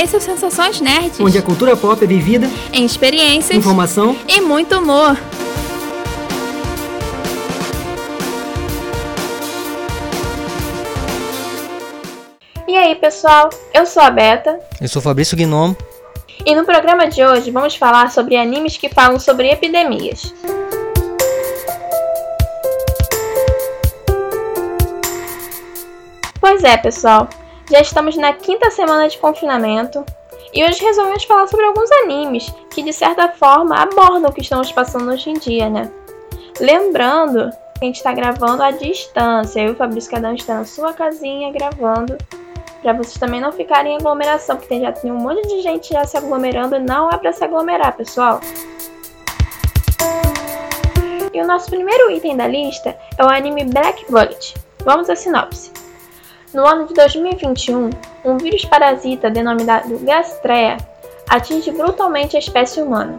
Esse é o Sensações Nerds. Onde a cultura pop é vivida em experiências, informação e muito humor. E aí, pessoal? Eu sou a Beta. Eu sou Fabrício Gnomo. E no programa de hoje vamos falar sobre animes que falam sobre epidemias. Pois é, pessoal. Já estamos na quinta semana de confinamento e hoje resolvemos falar sobre alguns animes que, de certa forma, abordam o que estamos passando hoje em dia, né? Lembrando que a gente está gravando à distância, eu e o Fabrício cada um está na sua casinha gravando, para vocês também não ficarem em aglomeração, porque já tem um monte de gente já se aglomerando e não é para se aglomerar, pessoal. E o nosso primeiro item da lista é o anime Black Bullet. Vamos à sinopse. No ano de 2021, um vírus parasita denominado Gastrea atinge brutalmente a espécie humana.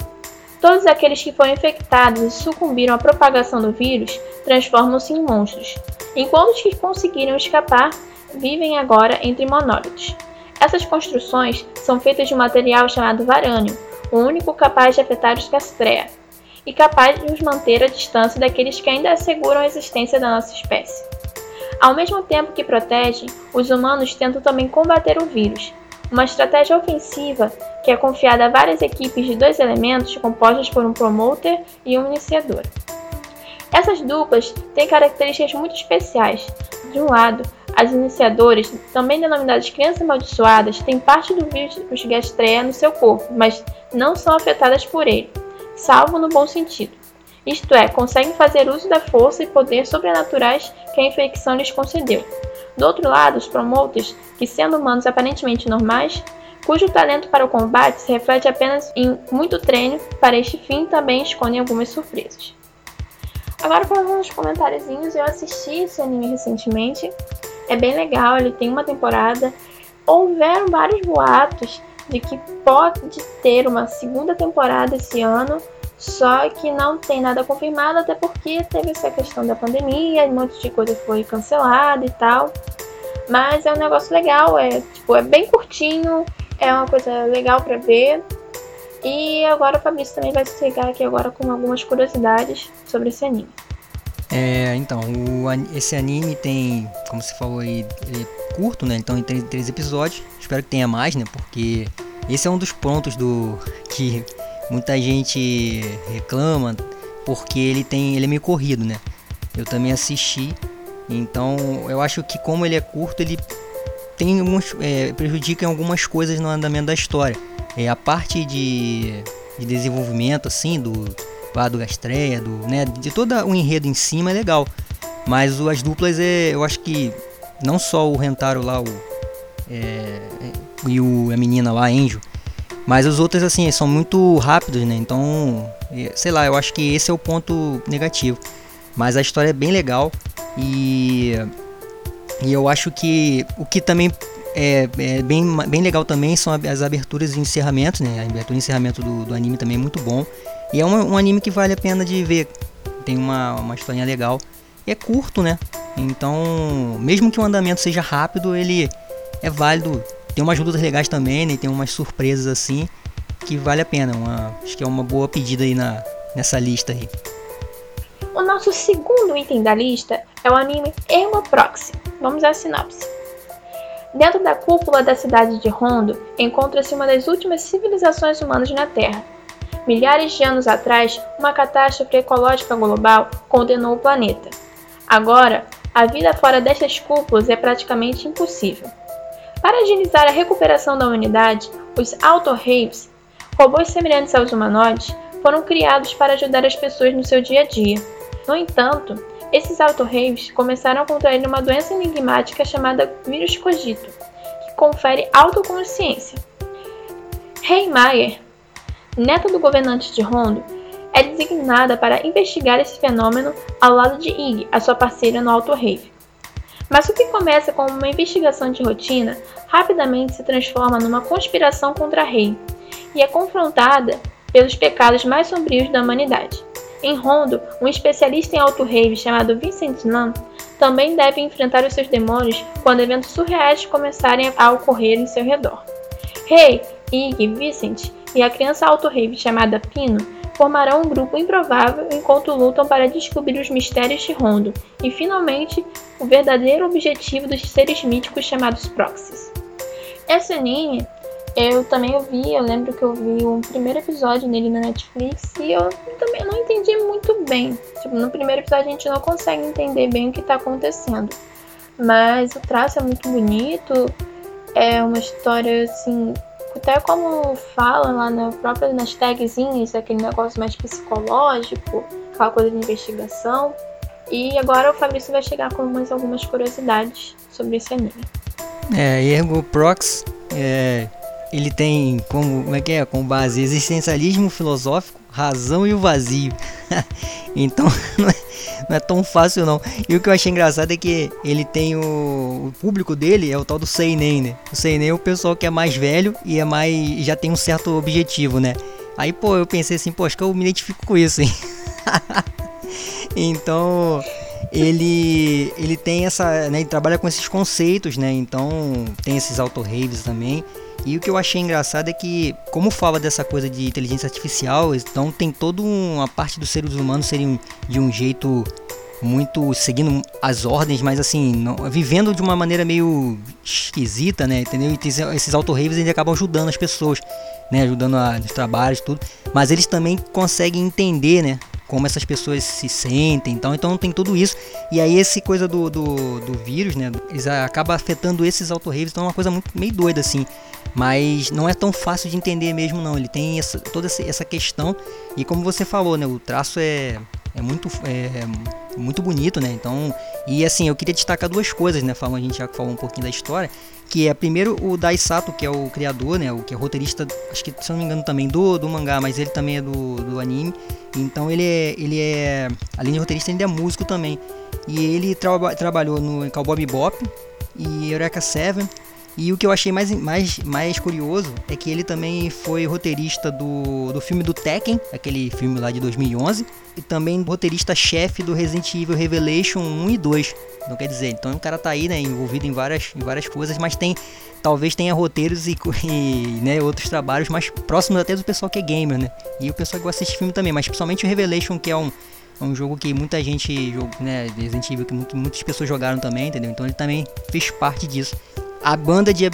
Todos aqueles que foram infectados e sucumbiram à propagação do vírus transformam-se em monstros, enquanto os que conseguiram escapar vivem agora entre monólitos. Essas construções são feitas de um material chamado varânio, o único capaz de afetar os Gastrea, e capaz de os manter à distância daqueles que ainda asseguram a existência da nossa espécie. Ao mesmo tempo que protegem, os humanos tentam também combater o vírus, uma estratégia ofensiva que é confiada a várias equipes de dois elementos compostas por um promoter e um iniciador. Essas duplas têm características muito especiais. De um lado, as iniciadoras, também denominadas crianças amaldiçoadas, têm parte do vírus Gastrea no seu corpo, mas não são afetadas por ele, salvo no bom sentido isto é, conseguem fazer uso da força e poder sobrenaturais que a infecção lhes concedeu. Do outro lado, os promoters, que sendo humanos aparentemente normais, cujo talento para o combate se reflete apenas em muito treino, para este fim também escondem algumas surpresas. Agora para alguns comentáriozinhos, eu assisti esse anime recentemente, é bem legal, ele tem uma temporada. Houveram vários boatos de que pode ter uma segunda temporada esse ano, só que não tem nada confirmado, até porque teve essa questão da pandemia, um monte de coisa foi cancelada e tal. Mas é um negócio legal, é tipo, é bem curtinho, é uma coisa legal para ver. E agora o Fabrício também vai chegar aqui agora com algumas curiosidades sobre esse anime. É, então, o, esse anime tem, como você falou aí, ele é curto, né? Então tem três episódios. Espero que tenha mais, né? Porque esse é um dos pontos do que muita gente reclama porque ele tem ele é meio corrido, né? Eu também assisti, então eu acho que como ele é curto, ele tem alguns, é, prejudica em algumas coisas no andamento da história. É a parte de, de desenvolvimento assim do lá do Gastreia, do né, de todo o enredo em cima é legal, mas as duplas é, eu acho que não só o Rentaro lá o é, e o, a menina lá, Angel, mas os outros, assim, são muito rápidos, né? Então, sei lá, eu acho que esse é o ponto negativo. Mas a história é bem legal e, e eu acho que o que também é, é, bem, bem legal também são as aberturas e encerramentos, né? A abertura e encerramento do, do anime também é muito bom. E é um, um, anime que vale a pena de ver. Tem uma, uma historinha legal. E é curto, né? Então, mesmo que o andamento seja rápido, ele é válido tem umas lutas legais também, né? Tem umas surpresas assim que vale a pena. Uma, acho que é uma boa pedida aí na, nessa lista aí. O nosso segundo item da lista é o anime Erma Proxy. Vamos à sinopse. Dentro da cúpula da cidade de Rondo encontra-se uma das últimas civilizações humanas na Terra. Milhares de anos atrás, uma catástrofe ecológica global condenou o planeta. Agora, a vida fora destas cúpulas é praticamente impossível. Para agilizar a recuperação da humanidade, os Auto-Raves, robôs semelhantes aos humanoides, foram criados para ajudar as pessoas no seu dia a dia. No entanto, esses Auto-Raves começaram a contrair uma doença enigmática chamada vírus cogito, que confere autoconsciência. Rei Mayer, neta do governante de Rondo, é designada para investigar esse fenômeno ao lado de Ig, a sua parceira no Auto-Rave. Mas o que começa como uma investigação de rotina rapidamente se transforma numa conspiração contra Rei e é confrontada pelos pecados mais sombrios da humanidade. Em Rondo, um especialista em auto-rave chamado Vincent Lam também deve enfrentar os seus demônios quando eventos surreais começarem a ocorrer em seu redor. Rei, Ig, Vicent e a criança auto-rave chamada Pino formarão um grupo improvável enquanto lutam para descobrir os mistérios de Rondo e, finalmente, o verdadeiro objetivo dos seres míticos chamados Proxies. Esse anime eu também vi, eu lembro que eu vi um primeiro episódio nele na Netflix e eu também não entendi muito bem. Tipo, no primeiro episódio a gente não consegue entender bem o que está acontecendo. Mas o traço é muito bonito, é uma história assim, até como fala lá na própria nas tagzinhas, aquele negócio mais psicológico, aquela coisa de investigação. E agora o Fabrício vai chegar com mais algumas curiosidades sobre esse anime. É, Ergo Prox é, ele tem como, como é que é? Com base existencialismo filosófico, razão e o vazio. então é, não é, tão fácil não. E o que eu achei engraçado é que ele tem o, o público dele é o tal do seinen, né? O seinen é o pessoal que é mais velho e é mais já tem um certo objetivo, né? Aí pô, eu pensei assim, pô, acho que eu me identifico com isso, hein. então, ele ele tem essa, né, ele trabalha com esses conceitos, né? Então, tem esses auto raves também. E o que eu achei engraçado é que, como fala dessa coisa de inteligência artificial, então tem toda uma parte dos seres humanos serem de um jeito muito seguindo as ordens, mas assim, não, vivendo de uma maneira meio esquisita, né? Entendeu? E esses auto-raves eles acabam ajudando as pessoas, né? Ajudando a, nos trabalhos tudo. Mas eles também conseguem entender, né? Como essas pessoas se sentem, então, então tem tudo isso. E aí esse coisa do, do, do vírus, né? Eles acaba afetando esses auto-raves, então é uma coisa muito meio doida assim. Mas não é tão fácil de entender mesmo não. Ele tem essa, toda essa questão e como você falou, né? O traço é, é muito é, muito bonito, né? Então e assim eu queria destacar duas coisas, né? Falando a gente já falou um pouquinho da história, que é primeiro o Daisato, que é o criador, né? O que é roteirista, acho que se não me engano também do, do mangá, mas ele também é do, do anime. Então ele é ele é além de roteirista ele é músico também. E ele tra trabalhou no Cowboy Bebop e Eureka Seven e o que eu achei mais, mais, mais curioso é que ele também foi roteirista do, do filme do Tekken, aquele filme lá de 2011, e também roteirista-chefe do Resident Evil Revelation 1 e 2. Não quer dizer, então o cara tá aí, né, envolvido em várias, em várias coisas, mas tem talvez tenha roteiros e, e né, outros trabalhos mais próximos até do pessoal que é gamer, né? E o pessoal que gosta desse filme também, mas principalmente o Revelation, que é um, é um jogo que muita gente, né, Resident Evil, que muitas pessoas jogaram também, entendeu? Então ele também fez parte disso. A banda de,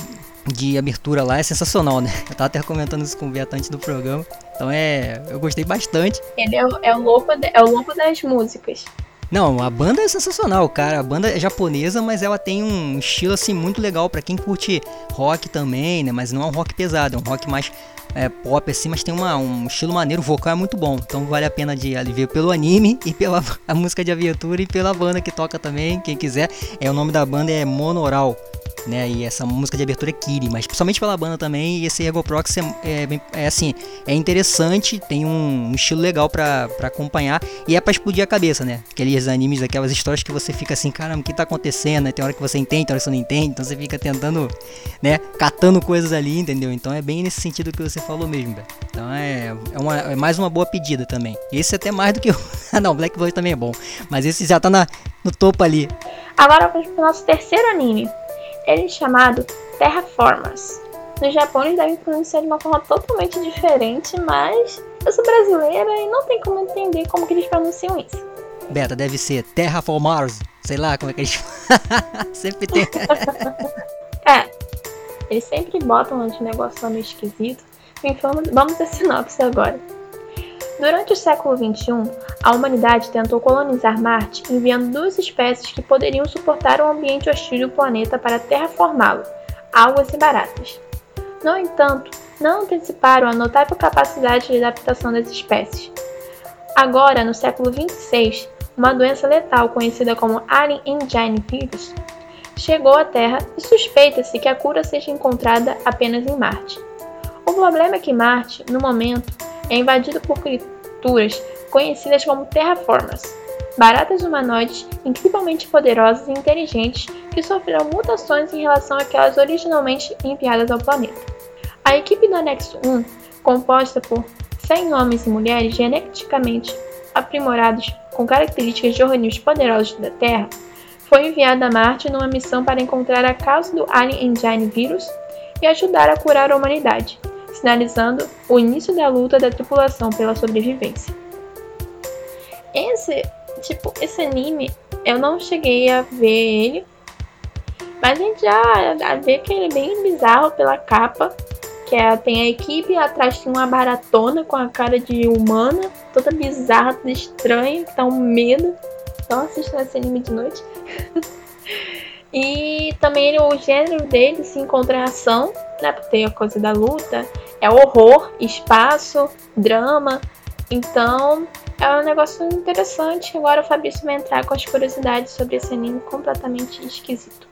de abertura lá é sensacional, né? Eu tava até comentando isso com o Beto antes do programa. Então é. Eu gostei bastante. Ele é, é, o, louco de, é o louco das músicas. Não, a banda é sensacional, cara. A banda é japonesa, mas ela tem um estilo assim muito legal para quem curte rock também, né? Mas não é um rock pesado, é um rock mais é, pop assim, mas tem uma, um estilo maneiro, o vocal é muito bom. Então vale a pena de ver pelo anime e pela a música de aventura e pela banda que toca também, quem quiser. É o nome da banda é Monoral né? E essa música de abertura é Kiri, mas principalmente pela banda também. E esse Ergo Prox é, é, é assim, é interessante, tem um, um estilo legal para acompanhar e é para explodir a cabeça, né? Aqueles animes, aquelas histórias que você fica assim, caramba, o que tá acontecendo? Tem hora que você entende, tem hora que você não entende, então você fica tentando, né? Catando coisas ali, entendeu? Então é bem nesse sentido que você falou mesmo, velho. Então é, é, uma, é mais uma boa pedida também. Esse é até mais do que o. Ah, não, Black Boy também é bom, mas esse já tá na, no topo ali. Agora vamos pro nosso terceiro anime, ele é chamado Terraformers. No Japão eles devem pronunciar de uma forma totalmente diferente, mas eu sou brasileira e não tem como entender como que eles pronunciam isso. Beta, deve ser Terraformers, sei lá como é que eles sempre tem. é, eles sempre botam uns negócios meio esquisito. Então vamos a sinopse agora. Durante o século XXI, a humanidade tentou colonizar Marte enviando duas espécies que poderiam suportar o ambiente hostil do planeta para terraformá-lo, algas e baratas. No entanto, não anteciparam a notável capacidade de adaptação das espécies. Agora, no século 26, uma doença letal conhecida como Alien Engine Virus chegou à Terra e suspeita-se que a cura seja encontrada apenas em Marte. O problema é que Marte, no momento, é invadido por criaturas conhecidas como terraformas, baratas humanoides incrivelmente poderosas e inteligentes que sofreram mutações em relação àquelas originalmente enviadas ao planeta. A equipe do Anexo 1, composta por 100 homens e mulheres geneticamente aprimorados com características de organismos poderosos da Terra, foi enviada a Marte numa missão para encontrar a causa do Alien Engine vírus e ajudar a curar a humanidade, sinalizando o início da luta da tripulação pela sobrevivência. Esse, tipo, esse anime, eu não cheguei a ver ele, mas a gente já vê que ele é bem bizarro pela capa, que é, tem a equipe, atrás tem uma baratona com a cara de humana, toda bizarra, toda estranha, dá um medo. Então assista esse anime de noite. e também o gênero dele se encontra em ação, né? Porque tem a coisa da luta, é horror, espaço, drama. Então é um negócio interessante. Agora o Fabrício vai entrar com as curiosidades sobre esse anime completamente esquisito.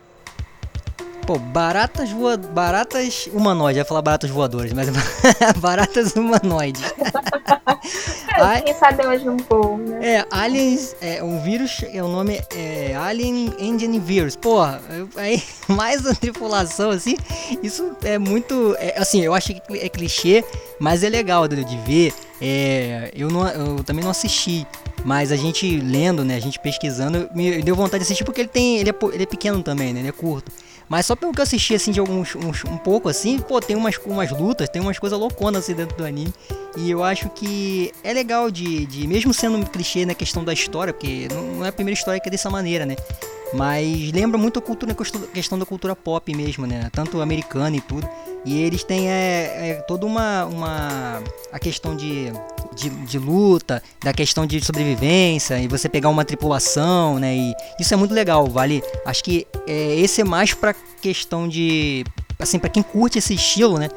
Pô, baratas voa... baratas humanoides, ia falar baratas voadoras, mas baratas humanoides. é, quem sabe hoje um pouco, né? É, aliens, é, um vírus, é, o nome é Alien Engine Virus. Porra, aí mais a tripulação, assim, isso é muito, é, assim, eu acho que é clichê, mas é legal de, de ver. É, eu, não, eu também não assisti, mas a gente lendo, né, a gente pesquisando, me deu vontade de assistir porque ele tem, ele é, ele é pequeno também, né, ele é curto. Mas só pelo que eu assisti, assim, de alguns, uns, um pouco, assim, pô, tem umas, umas lutas, tem umas coisas louconas, assim, dentro do anime. E eu acho que é legal de, de mesmo sendo um clichê na questão da história, porque não é a primeira história que é dessa maneira, né? Mas lembra muito a cultura, questão da cultura pop mesmo, né? Tanto americana e tudo. E eles têm é, é toda uma, uma. a questão de, de, de, luta, da questão de sobrevivência, e você pegar uma tripulação, né? E isso é muito legal, vale? Acho que é, esse é mais pra questão de. Assim, para quem curte esse estilo, né?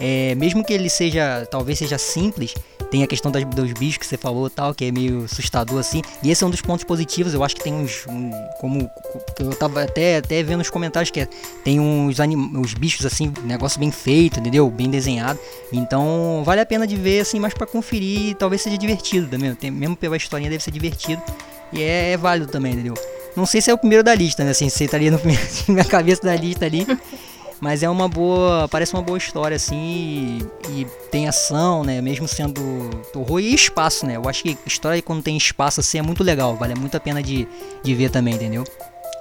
É, mesmo que ele seja, talvez seja simples, tem a questão das, dos bichos que você falou tal, que é meio assustador assim. E esse é um dos pontos positivos. Eu acho que tem uns. Um, como eu tava até, até vendo nos comentários que é, tem uns anim, os bichos assim, negócio bem feito, entendeu? Bem desenhado. Então vale a pena de ver assim, mais para conferir talvez seja divertido também. Tem, mesmo pela historinha deve ser divertido. E é, é válido também, entendeu? Não sei se é o primeiro da lista, né? Assim, se estaria no primeiro, na cabeça da lista ali. Mas é uma boa. Parece uma boa história, assim. E, e, tem ação, né? Mesmo sendo horror e espaço, né? Eu acho que história quando tem espaço assim é muito legal. Vale muito a pena de, de ver também, entendeu?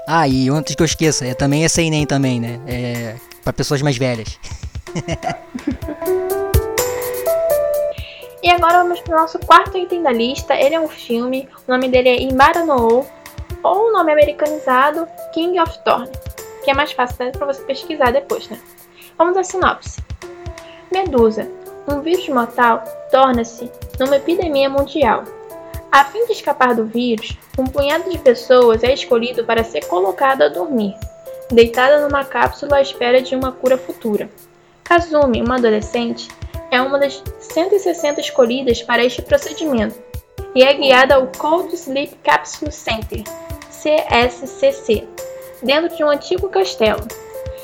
Ah, e antes que eu esqueça, é também é nem também, né? É para pessoas mais velhas. e agora vamos para o nosso quarto item da lista. Ele é um filme, o nome dele é Imbara no ou o nome americanizado King of Thorn que é mais fácil para você pesquisar depois, né? Vamos à sinopse. Medusa, um vírus mortal, torna-se numa epidemia mundial. A fim de escapar do vírus, um punhado de pessoas é escolhido para ser colocado a dormir, deitada numa cápsula à espera de uma cura futura. Kazumi, uma adolescente, é uma das 160 escolhidas para este procedimento e é guiada ao Cold Sleep Capsule Center, CSCC, dentro de um antigo castelo.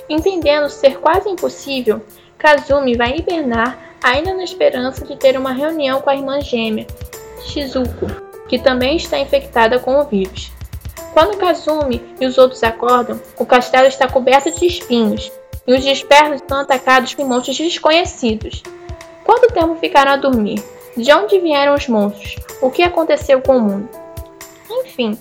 Entendendo ser quase impossível, Kazumi vai hibernar ainda na esperança de ter uma reunião com a irmã gêmea, Shizuko, que também está infectada com o vírus. Quando Kazumi e os outros acordam, o castelo está coberto de espinhos e os dispersos são atacados por monstros desconhecidos. Quanto tempo ficaram a dormir? De onde vieram os monstros? O que aconteceu com o mundo? Enfim,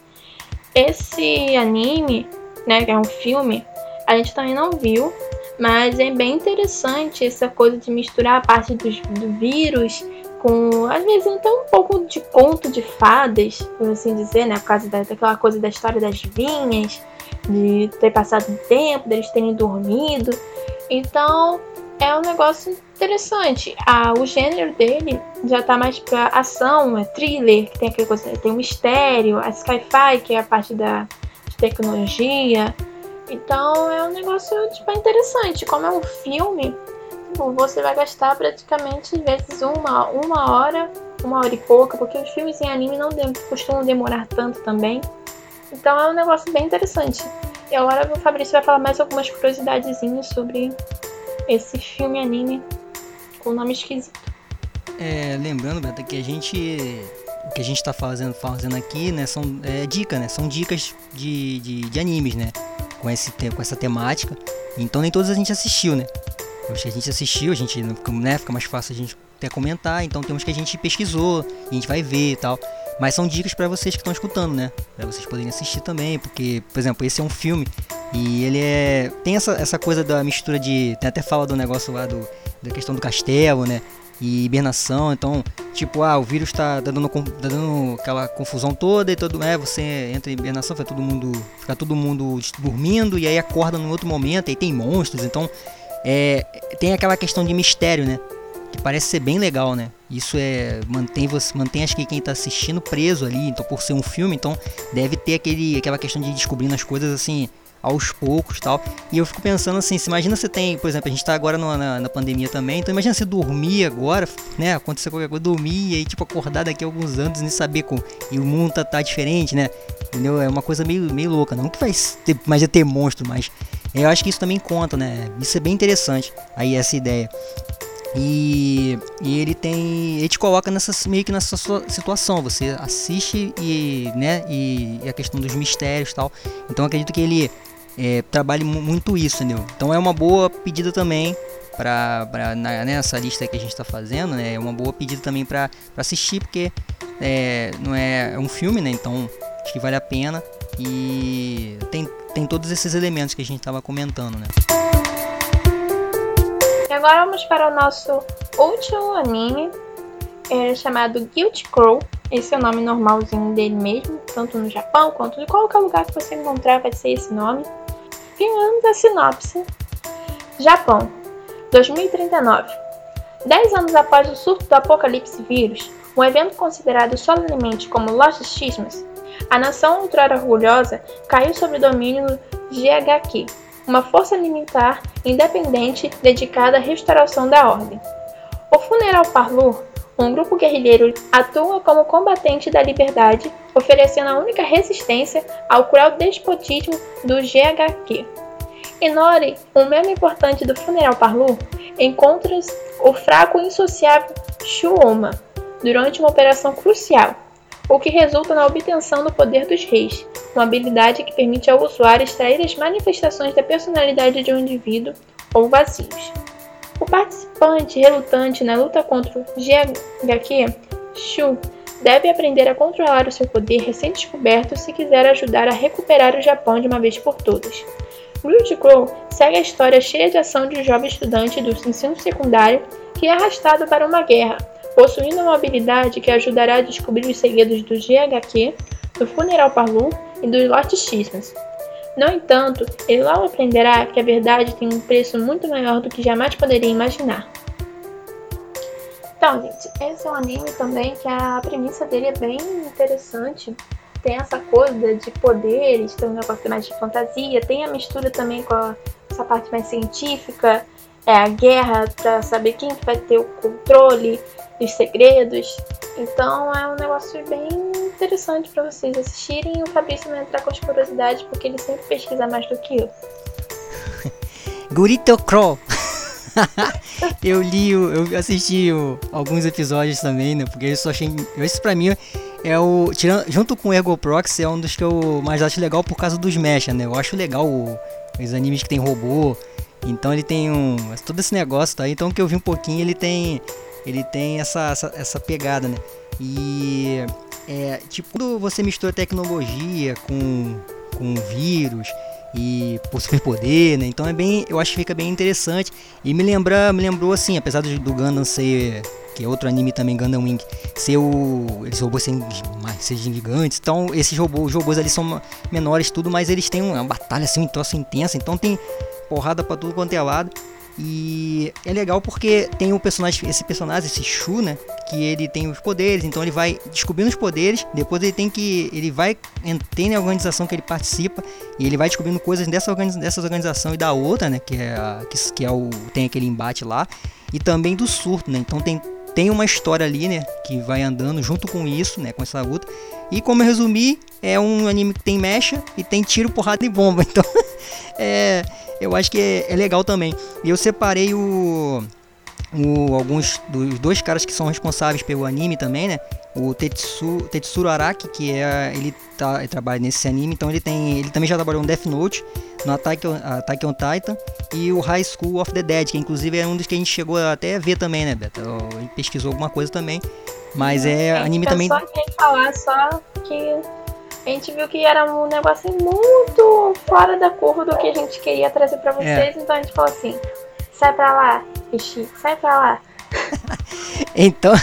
esse anime né, que é um filme, a gente também não viu, mas é bem interessante essa coisa de misturar a parte dos, do vírus com, às vezes, até um pouco de conto de fadas, por assim dizer, né, por causa da, daquela coisa da história das vinhas, de ter passado um tempo, deles terem dormido. Então, é um negócio interessante. Ah, o gênero dele já tá mais pra ação, é thriller, que tem aquele coisa, tem um mistério, a sci-fi, que é a parte da tecnologia. Então é um negócio tipo, interessante. Como é um filme, tipo, você vai gastar praticamente vezes uma, uma hora, uma hora e pouca, porque os filmes em anime não costumam demorar tanto também. Então é um negócio bem interessante. E agora o Fabrício vai falar mais algumas curiosidades sobre esse filme anime com nome esquisito. É, lembrando, Beto, que a gente que a gente está fazendo, fazendo aqui, né, são é, dicas, né, são dicas de, de, de, animes, né, com, esse, com essa temática. Então nem todos a gente assistiu, né. A gente assistiu, a gente, né, fica mais fácil a gente até comentar. Então tem uns que a gente pesquisou, a gente vai ver e tal. Mas são dicas para vocês que estão escutando, né? Para vocês poderem assistir também, porque, por exemplo, esse é um filme E ele é. Tem essa, essa coisa da mistura de. Tem até fala do negócio lá do, da questão do castelo, né? E hibernação, então, tipo, ah, o vírus tá, tá, dando, tá dando aquela confusão toda e todo. É, você entra em hibernação, fica todo mundo. Fica todo mundo dormindo e aí acorda num outro momento, aí tem monstros, então. É, tem aquela questão de mistério, né? Que parece ser bem legal, né? Isso é. Mantém você. Mantém acho que quem tá assistindo preso ali, então por ser um filme, então deve ter aquele, aquela questão de descobrindo as coisas assim aos poucos tal. E eu fico pensando assim, se imagina você tem, por exemplo, a gente tá agora no, na, na, pandemia também, então imagina você dormir agora, né? Acontecer qualquer coisa, dormir e aí, tipo, acordar daqui a alguns anos e saber como. E o mundo tá, tá diferente, né? Entendeu? É uma coisa meio, meio louca. Não que vai ter, mais é ter monstro, mas eu acho que isso também conta, né? Isso é bem interessante. Aí essa ideia. E, e, ele tem. Ele te coloca nessa, meio que nessa situação. Você assiste e, né, e, e a questão dos mistérios tal. Então acredito que ele é, trabalhe muito isso, entendeu? Então é uma boa pedida também para nessa lista que a gente está fazendo, né? É uma boa pedida também para assistir porque é, não é, é um filme, né? Então acho que vale a pena e tem, tem todos esses elementos que a gente estava comentando, né? E agora vamos para o nosso último anime, é chamado Guilty Crow. Esse é o nome normalzinho dele mesmo, tanto no Japão quanto em qualquer lugar que você encontrar vai ser esse nome. Vamos a sinopse. Japão, 2039. Dez anos após o surto do apocalipse vírus, um evento considerado solenemente como Lost Christmas, a nação outrora orgulhosa caiu sob o domínio GHQ, uma força militar independente dedicada à restauração da ordem. O Funeral Parlor, um grupo guerrilheiro, atua como combatente da liberdade, oferecendo a única resistência ao cruel despotismo do GHQ. Ignore o meme importante do Funeral Parlor encontra o fraco e insociável Shuoma durante uma operação crucial, o que resulta na obtenção do poder dos reis, uma habilidade que permite ao usuário extrair as manifestações da personalidade de um indivíduo ou vazios. O participante relutante na luta contra o Shu, deve aprender a controlar o seu poder recém-descoberto se quiser ajudar a recuperar o Japão de uma vez por todas. Guilty Crow segue a história cheia de ação de um jovem estudante do ensino secundário que é arrastado para uma guerra, possuindo uma habilidade que ajudará a descobrir os segredos do GHQ, do Funeral Parlor e dos Lost Christmas. No entanto, ele logo aprenderá que a verdade tem um preço muito maior do que jamais poderia imaginar. Então, gente, esse é um anime também que a premissa dele é bem interessante. Tem essa coisa de poderes, tem um negócio mais de fantasia, tem a mistura também com a, essa parte mais científica, é a guerra para saber quem que vai ter o controle dos segredos. Então é um negócio bem interessante para vocês assistirem. O Fabrício vai entrar com as curiosidades porque ele sempre pesquisa mais do que eu. Gurito Crow. eu li, eu assisti alguns episódios também, né? Porque eu só achei. Esse pra mim é o. Tirando, junto com o Ergo Proxy, é um dos que eu mais acho legal por causa dos mecha, né? Eu acho legal o, os animes que tem robô. Então ele tem um. Todo esse negócio, tá? Então que eu vi um pouquinho, ele tem. Ele tem essa, essa, essa pegada, né? E. É, tipo, quando você mistura tecnologia com, com vírus e por superpoder, né? Então é bem, eu acho que fica bem interessante e me lembra, me lembrou assim, apesar do, do Gundam ser que é outro anime também Gundam Wing, ser o eles robôs serem serem gigantes. Então esses robôs, os robôs ali são menores tudo, mas eles têm uma batalha assim, um troço intensa, então tem porrada para tudo quanto é lado. E é legal porque tem o personagem, esse personagem, esse Shu, né? Que ele tem os poderes, então ele vai descobrindo os poderes, depois ele tem que. Ele vai tem a organização que ele participa e ele vai descobrindo coisas dessa, organiz, dessa organização e da outra, né? Que é, a, que, que é o. tem aquele embate lá. E também do surto, né? Então tem, tem uma história ali, né? Que vai andando junto com isso, né? Com essa luta. E como eu resumi, é um anime que tem mecha e tem tiro, porrada e bomba. Então é eu acho que é, é legal também. E eu separei o, o, alguns dos dois caras que são responsáveis pelo anime também, né? O Tetsu, Tetsuro Araki, que é ele, tá, ele trabalha nesse anime, então ele tem ele também já trabalhou no Death Note, no Attack, Attack on Titan e o High School of the Dead, que inclusive é um dos que a gente chegou até a ver também, né, Beto? Ele pesquisou alguma coisa também, mas é, é anime também. Só quem falar só que a gente viu que era um negócio muito fora da curva do que a gente queria trazer pra vocês, então a gente falou assim: sai pra lá, Ixi, sai pra lá. Então,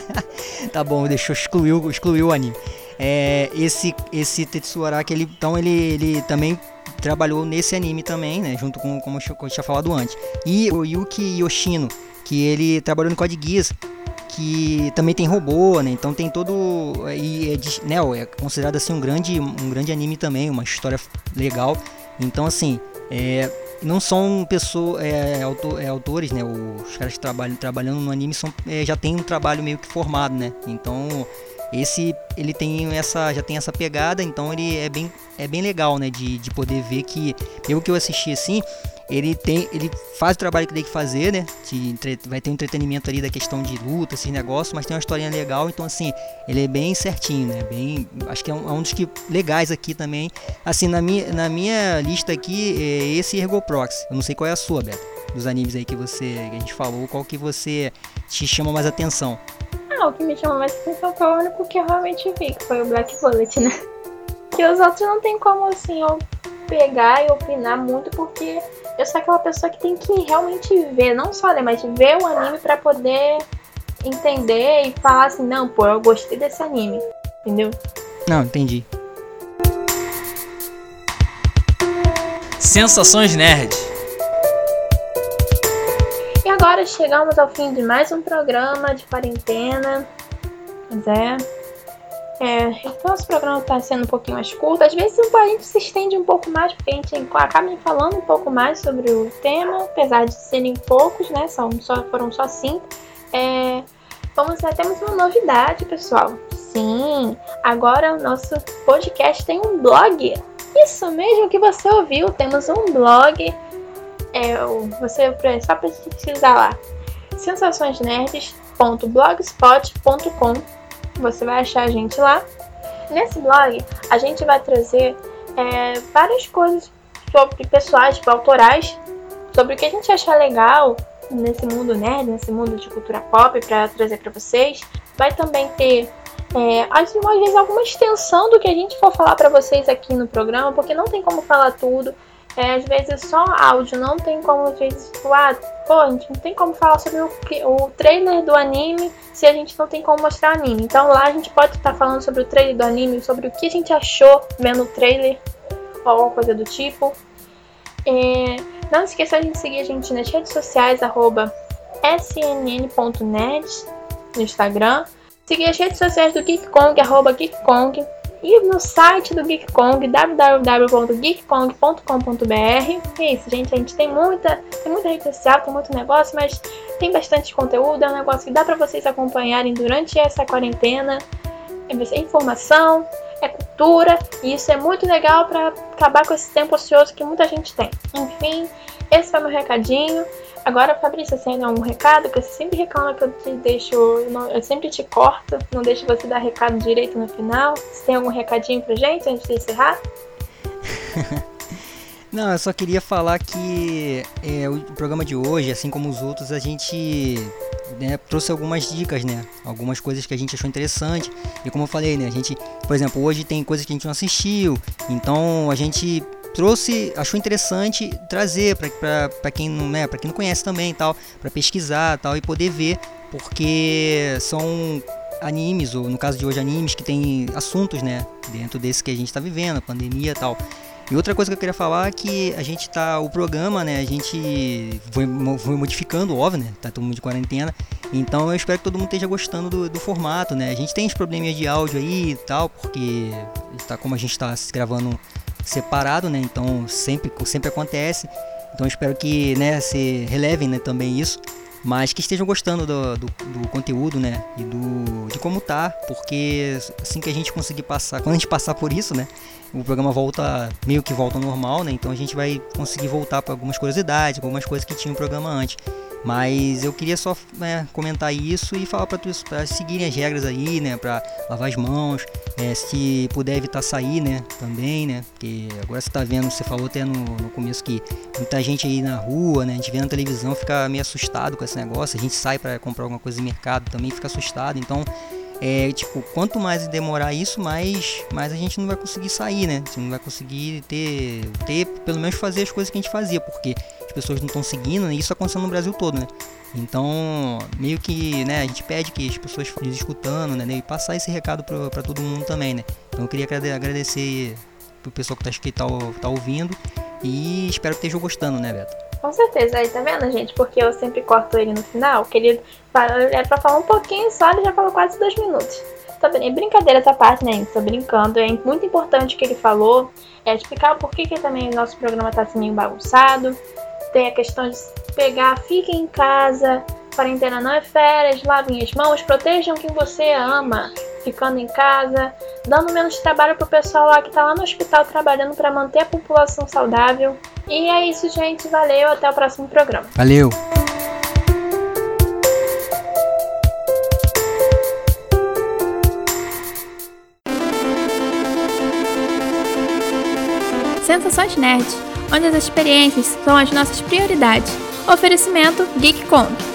tá bom, deixou excluiu, excluiu o anime. É, esse esse Tetsuo Araki, ele então ele, ele também trabalhou nesse anime também, né, junto com como eu tinha falado antes. E o Yuki Yoshino, que ele trabalhou no Code Geass, que também tem robô, né? Então tem todo e é, né, é considerado assim um grande um grande anime também, uma história legal. Então assim, é, não são pessoas, é, autor, é, autores, né? Os caras que trabalham trabalhando no anime são, é, já tem um trabalho meio que formado, né? Então esse ele tem essa já tem essa pegada, então ele é bem é bem legal, né? De, de poder ver que eu que eu assisti assim, ele tem ele faz o trabalho que tem que fazer, né? De, vai ter um entretenimento ali da questão de luta, esses negócios, mas tem uma historinha legal, então assim, ele é bem certinho, né? Bem, acho que é um, é um dos que legais aqui também. Assim, na minha, na minha lista aqui, é esse Ergoprox. Eu não sei qual é a sua, Beto, dos animes aí que você que a gente falou, qual que você te chama mais atenção? Ah, o que me chamou mais atenção foi o único que eu realmente vi, que foi o Black Bullet, né? Que os outros não tem como assim eu pegar e opinar muito, porque eu sou aquela pessoa que tem que realmente ver, não só ler, mas ver o anime para poder entender e falar assim, não, pô, eu gostei desse anime. Entendeu? Não, entendi. Sensações Nerd. Agora chegamos ao fim de mais um programa de quarentena. Pois é. É, então esse programa está sendo um pouquinho mais curto. Às vezes a gente se estende um pouco mais, porque a gente acaba falando um pouco mais sobre o tema, apesar de serem poucos, né? São, só, foram só cinco. É, vamos temos uma novidade, pessoal. Sim, agora o nosso podcast tem um blog. Isso mesmo que você ouviu, temos um blog. É, você só precisa lá sensaçõesnerds.blogspot.com você vai achar a gente lá. Nesse blog, a gente vai trazer é, várias coisas sobre pessoais, tipo, autorais, sobre o que a gente achar legal nesse mundo nerd, nesse mundo de cultura pop, para trazer para vocês. Vai também ter é, às vezes alguma extensão do que a gente for falar para vocês aqui no programa, porque não tem como falar tudo. É, às vezes só áudio, não tem como, às vezes, tipo, ah, pô, a gente não tem como falar sobre o, o trailer do anime se a gente não tem como mostrar anime. Então lá a gente pode estar falando sobre o trailer do anime, sobre o que a gente achou vendo o trailer, ou alguma coisa do tipo. É, não esqueça de seguir a gente nas redes sociais, arroba snn.net no Instagram. Seguir as redes sociais do Geek Kong, arroba Geek Kong e no site do Geek Kong, www.geekkong.com.br. É isso, gente. A gente tem muita, tem muita rede social, tem muito negócio, mas tem bastante conteúdo. É um negócio que dá para vocês acompanharem durante essa quarentena. É informação, é cultura, e isso é muito legal para acabar com esse tempo ocioso que muita gente tem. Enfim, esse foi meu recadinho. Agora, Fabrício, você ainda um recado? Que você sempre reclama que eu te deixo. Eu sempre te corto, não deixo você dar recado direito no final. Você tem algum recadinho pra gente antes de encerrar? Não, eu só queria falar que é, o programa de hoje, assim como os outros, a gente né, trouxe algumas dicas, né? Algumas coisas que a gente achou interessante. E como eu falei, né? A gente, por exemplo, hoje tem coisas que a gente não assistiu. Então a gente trouxe, achou interessante trazer para quem não, né, para quem não conhece também, tal, para pesquisar, tal e poder ver, porque são animes ou no caso de hoje animes que tem assuntos, né, dentro desse que a gente está vivendo, a pandemia, tal. E outra coisa que eu queria falar é que a gente tá. O programa, né? A gente foi, foi modificando, óbvio, né? Tá todo mundo de quarentena. Então eu espero que todo mundo esteja gostando do, do formato, né? A gente tem os probleminhas de áudio aí e tal, porque tá como a gente está gravando separado, né? Então sempre, sempre acontece. Então espero que né, se relevem né, também isso. Mas que estejam gostando do, do, do, conteúdo, né? E do, de como tá. Porque assim que a gente conseguir passar, quando a gente passar por isso, né? O programa volta, meio que volta ao normal, né? Então a gente vai conseguir voltar para algumas curiosidades, algumas coisas que tinha o programa antes. Mas eu queria só né, comentar isso e falar para seguirem as regras aí, né? Para lavar as mãos, é, se puder evitar sair, né? Também, né? Porque agora você tá vendo, você falou até no, no começo que muita gente aí na rua, né? A gente vê na televisão, fica meio assustado com esse negócio. A gente sai para comprar alguma coisa no mercado também, fica assustado. Então é tipo, quanto mais demorar isso, mais, mais a gente não vai conseguir sair, né? Gente não vai conseguir ter, ter, pelo menos fazer as coisas que a gente fazia, porque as pessoas não estão seguindo, e isso acontecendo no Brasil todo, né? Então, meio que, né, a gente pede que as pessoas estejam escutando, né, e passar esse recado para todo mundo também, né? Então eu queria agradecer pro pessoal que tá, que tá, tá ouvindo e espero que estejam gostando, né, Beto? Com certeza, aí tá vendo, gente? Porque eu sempre corto ele no final, que ele era pra falar um pouquinho só, ele já falou quase dois minutos. Tá bem, brincadeira essa parte, né? Tô brincando. É muito importante o que ele falou. É explicar por que, que também o nosso programa tá assim meio bagunçado. Tem a questão de pegar, fiquem em casa, quarentena não é férias, lavem as mãos, protejam quem você ama, ficando em casa, dando menos trabalho pro pessoal lá que tá lá no hospital trabalhando para manter a população saudável. E é isso, gente. Valeu, até o próximo programa. Valeu! Sensações Nerd, onde as experiências são as nossas prioridades. Oferecimento GeekCon.